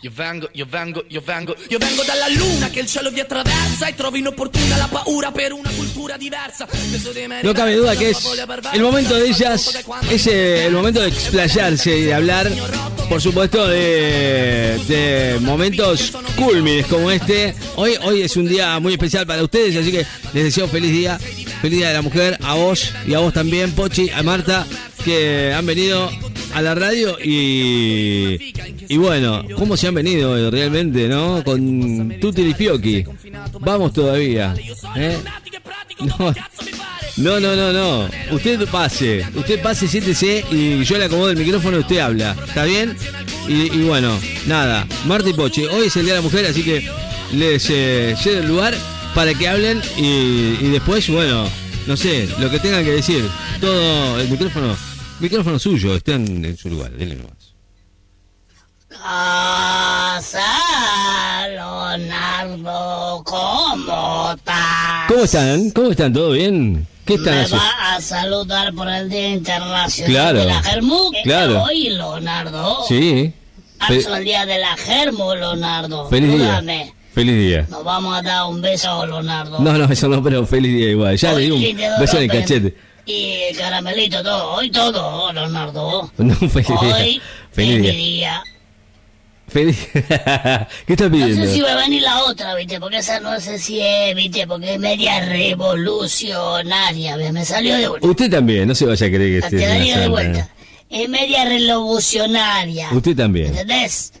Io vengo, io vengo, io vengo, io vengo dalla luna che il cielo vi attraversa e trovo inopportuna la paura per una cultura diversa. No cabe duda que es el momento de ellas, es el momento de explayarse y de hablar, por supuesto, de, de momentos culmines como este. Hoy, hoy es un día muy especial para ustedes, así que les deseo feliz día, feliz día de la mujer, a vos y a vos también, Pochi, a Marta, que han venido a la radio y, y bueno, ¿cómo se han venido eh, realmente, no? Con Tutti y Fiocchi. Vamos todavía. ¿eh? No, no, no, no, Usted pase, usted pase, siéntese y yo le acomodo el micrófono y usted habla. ¿Está bien? Y, bueno, nada. Marta y Pochi, hoy es el Día de la Mujer, así que les eh, cedo el lugar para que hablen y, y después, bueno, no sé, lo que tengan que decir. Todo el micrófono Micrófono suyo, estén en su lugar, denle nomás. Casa Leonardo, ¿cómo estás? ¿Cómo están? ¿Cómo están? ¿Todo bien? ¿Qué están Me haciendo? va a saludar por el Día Internacional Claro. de la Germu. Claro. Hoy, Leonardo. Sí. Fe- el Día de la Germu, Leonardo. feliz día. Feliz día. Nos vamos a dar un beso, Leonardo. No, no, eso no, pero feliz día igual. Ya le di un beso en el cachete. Y el caramelito, todo. Hoy todo, Leonardo. No, feliz día. Hoy Feliz día. día. Feliz. ¿Qué estás No pidiendo? sé si va a venir la otra, ¿viste? Porque esa no sé si es, ¿viste? Porque es media revolucionaria, ¿ves? Me salió de vuelta. Usted también, no se vaya a creer que Te esté en daría de vuelta. santa. Es media revolucionaria. Usted también. ¿Entendés?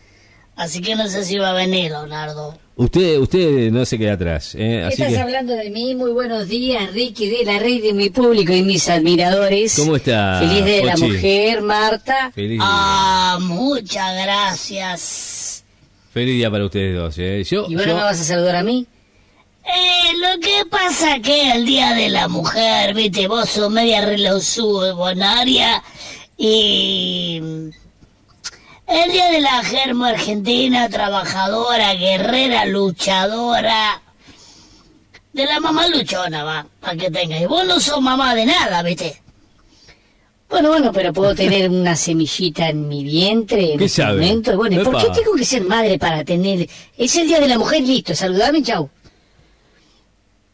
Así que no sé si va a venir, Leonardo. Usted, usted no se queda atrás. ¿eh? Así Estás que, hablando de mí. Muy buenos días, Ricky, de la red de mi público y mis admiradores. ¿Cómo está, Feliz de la mujer, Marta. feliz, día. Ah, muchas gracias. feliz día para ustedes dos. ¿eh? Yo, ¿Y bueno, yo- me vas a saludar a mí? Eh, lo que pasa que el Día de la Mujer, viste, vos sos media revolucionaria y... El Día de la Germo Argentina, trabajadora, guerrera, luchadora. De la mamá luchona, va, para que tenga. Y vos no sos mamá de nada, viste. Bueno, bueno, pero puedo tener una semillita en mi vientre en ¿Qué este sabe? momento. Bueno, ¿y ¿por qué tengo que ser madre para tener...? Es el día de la mujer, listo, saludame, chau.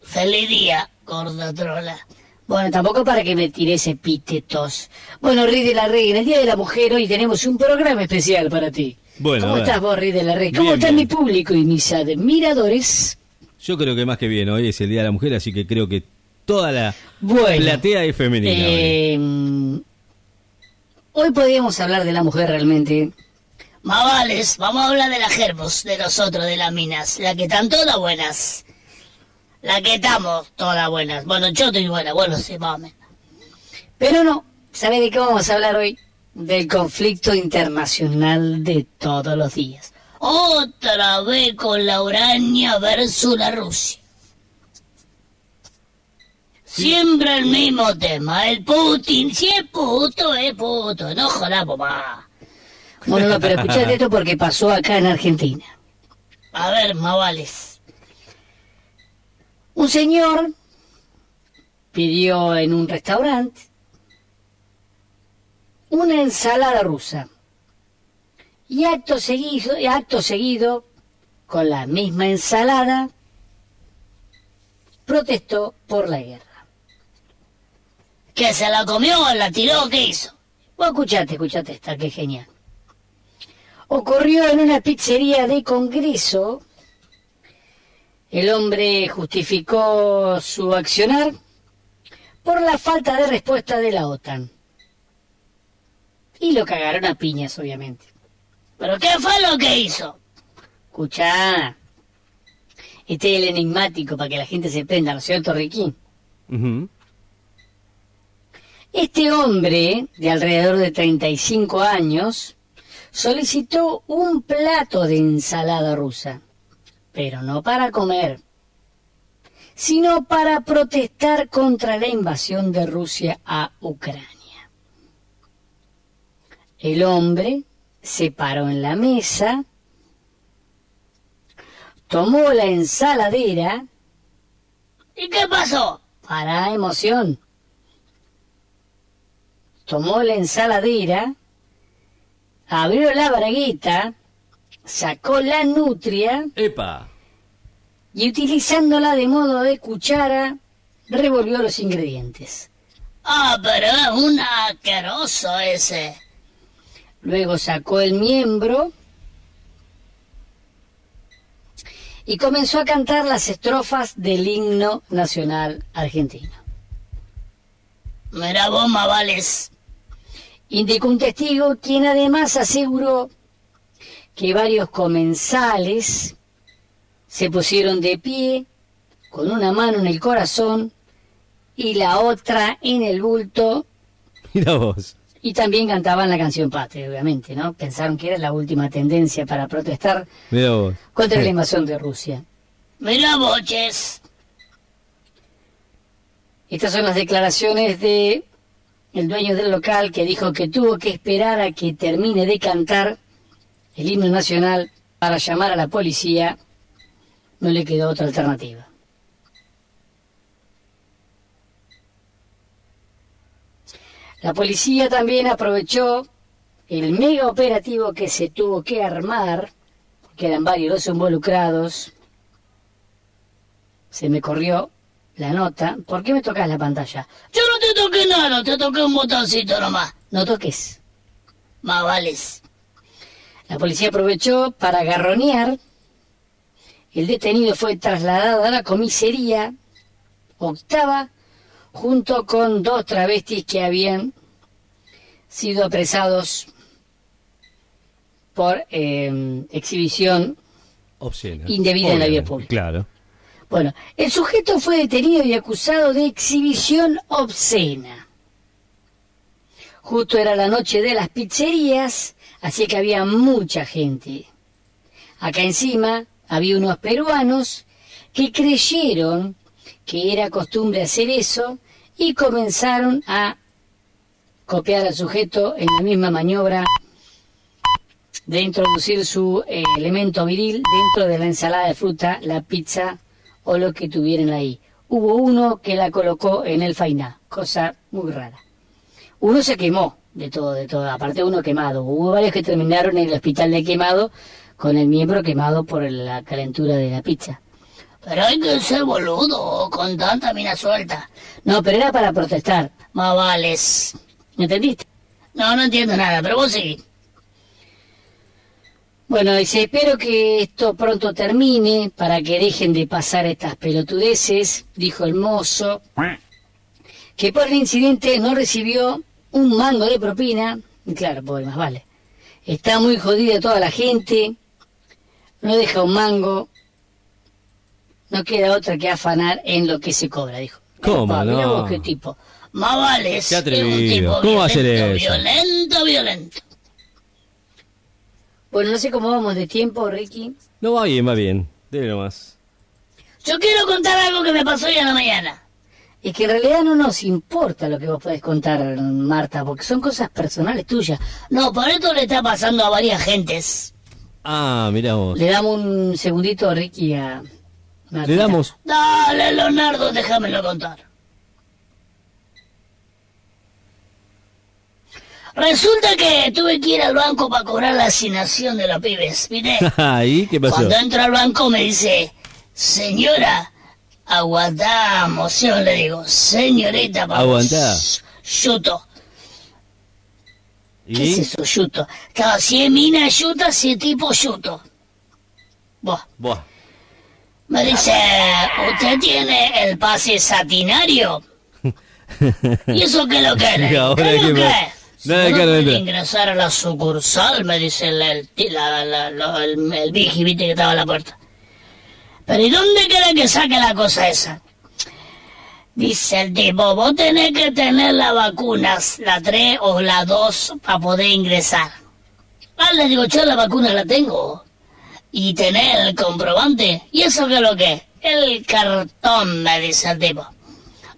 Feliz día, gorda trola. Bueno, tampoco para que me tires epítetos. Bueno, Rey de la Rey, en el Día de la Mujer hoy tenemos un programa especial para ti. Bueno, ¿Cómo estás vos, Rey de la Rey? ¿Cómo Bien, está bien. mi público y mis admiradores? Yo creo que más que bien, hoy es el Día de la Mujer, así que creo que toda la Bueno, platea es femenina. hoy. eh, hoy podríamos hablar de la mujer realmente. Más vales, vamos a hablar de las gerbos, de nosotros, de las minas, la que están todas buenas. La que estamos todas buenas. Bueno, yo estoy buena, bueno, sí, más o menos. Pero no, ¿sabe de qué vamos a hablar hoy? Del conflicto internacional de todos los días. Otra vez con la Urania versus la Rusia. Siempre el mismo tema, el Putin, si es puto, es puto, no jodamos más. Bueno, no, pero escuchate esto porque pasó acá en Argentina. A ver, más vales. Un señor pidió en un restaurante una ensalada rusa. Y acto seguido, acto seguido, con la misma ensalada, protestó por la guerra. ¿Que se la comió, la tiró, qué hizo? Vos escuchate, escuchate esta, que genial. Ocurrió en una pizzería de Congreso. El hombre justificó su accionar por la falta de respuesta de la OTAN. Y lo cagaron a piñas, obviamente. ¿Pero qué fue lo que hizo? Escuchá. Este es el enigmático para que la gente se prenda, ¿no es cierto, Ricky? Este hombre, de alrededor de 35 años, solicitó un plato de ensalada rusa, pero no para comer, sino para protestar contra la invasión de Rusia a Ucrania. El hombre se paró en la mesa, tomó la ensaladera, ¿Y qué pasó? para emoción. Tomó la ensaladera, abrió la bragueta, sacó la nutria Epa. y utilizándola de modo de cuchara, revolvió los ingredientes. Ah, pero es un asqueroso ese. Luego sacó el miembro y comenzó a cantar las estrofas del himno nacional argentino. Mira vos, Mavales. Indicó un testigo quien además aseguró que varios comensales se pusieron de pie con una mano en el corazón y la otra en el bulto Mira vos. y también cantaban la canción patria, obviamente, ¿no? Pensaron que era la última tendencia para protestar Mira vos. contra la invasión de Rusia. Mira boches. Estas son las declaraciones de el dueño del local que dijo que tuvo que esperar a que termine de cantar el himno nacional para llamar a la policía. No le quedó otra alternativa. La policía también aprovechó el mega operativo que se tuvo que armar, porque eran varios los involucrados. Se me corrió la nota. ¿Por qué me tocas la pantalla? Yo no te toqué nada, te toqué un botoncito nomás. No toques. Mavales. La policía aprovechó para garronear. El detenido fue trasladado a la comisaría octava junto con dos travestis que habían sido apresados por eh, exhibición Obscena. Indebida en la vía pública. Claro. Bueno, el sujeto fue detenido y acusado de exhibición obscena. Justo era la noche de las pizzerías, así que había mucha gente. Acá encima había unos peruanos que creyeron que era costumbre hacer eso y comenzaron a copiar al sujeto en la misma maniobra de introducir su eh, elemento viril dentro de la ensalada de fruta, la pizza o lo que tuvieran ahí. Hubo uno que la colocó en el fainá, cosa muy rara. Uno se quemó de todo, de todo, aparte uno quemado. Hubo varios que terminaron en el hospital de quemado con el miembro quemado por la calentura de la pizza. Pero hay que ser boludo con tanta mina suelta. No, pero era para protestar. Mavales. ¿Entendiste? No, no entiendo nada, pero vos sí. Bueno, dice, espero que esto pronto termine para que dejen de pasar estas pelotudeces, dijo el mozo, que por el incidente no recibió un mango de propina. Y claro, pobre, más vale. Está muy jodida toda la gente, no deja un mango, no queda otra que afanar en lo que se cobra, dijo. ¿Cómo mirá no? vos qué tipo. Mavales. Qué es un atrevido. tipo ¿Cómo va a ser violento, eso? Violento, violento. Bueno, no sé cómo vamos de tiempo, Ricky. No va bien, va bien. Dele nomás. Yo quiero contar algo que me pasó hoy a la mañana. Es que en realidad no nos importa lo que vos podés contar, Marta, porque son cosas personales tuyas. No, por esto le está pasando a varias gentes. Ah, mira vos. Le damos un segundito, Ricky, a... Le damos. Dale, Leonardo, déjamelo contar. Resulta que tuve que ir al banco para cobrar la asignación de los pibes, ¿viste? ¿Y qué pasó? Cuando entro al banco me dice, señora, aguantá, moción, le digo, señorita, vamos. Aguantá. Yuto. ¿Qué es eso, yuto? Claro, si es mina yuta, si es tipo yuto. Buah. Buah. Me dice, ¿usted tiene el pase satinario? ¿Y eso qué lo que ¿Qué es lo que? Nada no puede ingresar a la sucursal, me dice el, el, ti- la- la- la- el, el vigi, viste, que estaba a la puerta. Pero ¿y dónde quiere que saque la cosa esa? Dice el tipo, vos tenés que tener las vacunas, la 3 o la 2, para poder ingresar. Ah, le digo, yo la vacuna la tengo. Y tener el comprobante. ¿Y eso qué es lo que es? El cartón, me dice el tipo.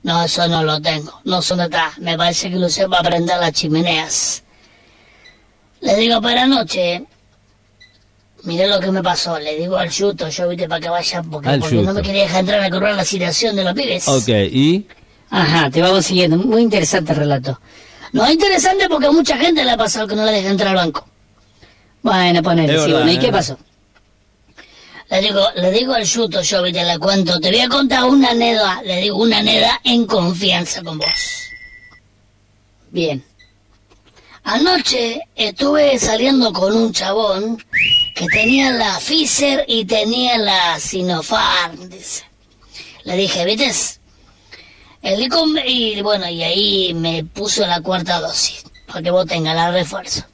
No, eso no lo tengo. No sé dónde. Me parece que lo usé para prender las chimeneas. Le digo, pero anoche, mire lo que me pasó. Le digo al yuto, yo viste para que vaya, porque, Al porque no me quería dejar entrar a cobrar la asignación de los pibes. Ok, ¿y? Ajá, te vamos siguiendo. Muy interesante el relato. No es interesante porque a mucha gente le ha pasado que no la deja entrar al banco. Bueno, ponele, sí, bueno, ¿y qué ¿eh? pasó? Le digo, le digo al yuto, yo te la cuento, te voy a contar una anécdota, le digo una anécdota en confianza con vos. Bien. Anoche estuve saliendo con un chabón que tenía la Pfizer y tenía la Sinopharm, dice. Le dije, ¿viste? El y bueno, y ahí me puso la cuarta dosis, para que vos tengas la refuerzo.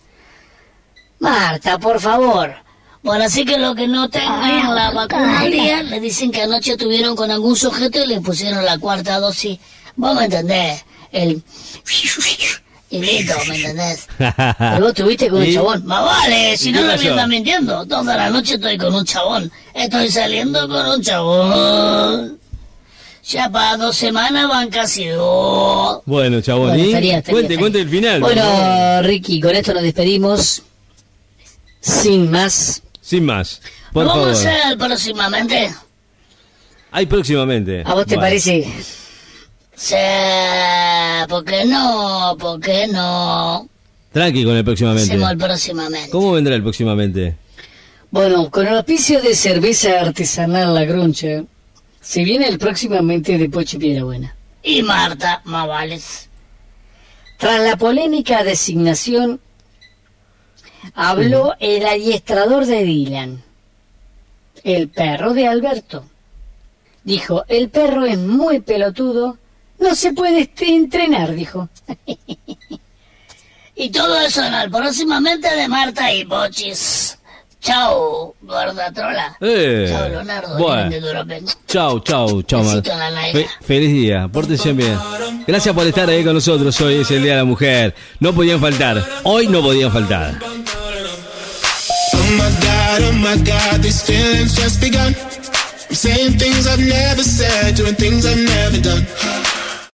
Marta, por favor. Bueno, así que lo que no tengan la vacuna al día, le dicen que anoche tuvieron con algún sujeto y le pusieron la cuarta dosis. Vos me entendés, el... Y listo, ¿me entendés? Pero vos tuviste con un chabón. Más vale, si no me estás mintiendo. Toda la noche estoy con un chabón. Estoy saliendo con un chabón. Ya para dos semanas van casi dos. Bueno, chabón, ¿y? cuente, cuente el final. Bueno, Ricky, con esto nos despedimos. Sin más. Sin más. Por ¿Vamos a hacer próximamente? Hay próximamente. ¿A vos te parece? Sí, ¿por qué no? ¿Por qué no? Tranqui con el próximamente. Hacemos el próximamente. ¿Cómo vendrá el próximamente? Bueno, con el auspicio de cerveza artesanal La Gruncha, se viene el próximamente de Poche Piedra Buena. Y Marta Mavales. Tras la polémica designación, habló el adiestrador de Dylan, el perro de Alberto. Dijo, el perro es muy pelotudo, no se puede entrenar, dijo. y todo eso en el próximamente de Marta y Pochis. Chao, gorda trola. Eh, chao, Leonardo. Bueno. Chao, chao, chao, Fe Feliz día, pórtense bien. Gracias por estar ahí con nosotros. Hoy es el Día de la Mujer. No podían faltar. Hoy no podían faltar. Oh my God, oh my God, these feelings just begun. I'm saying things I've never said, doing things I've never done.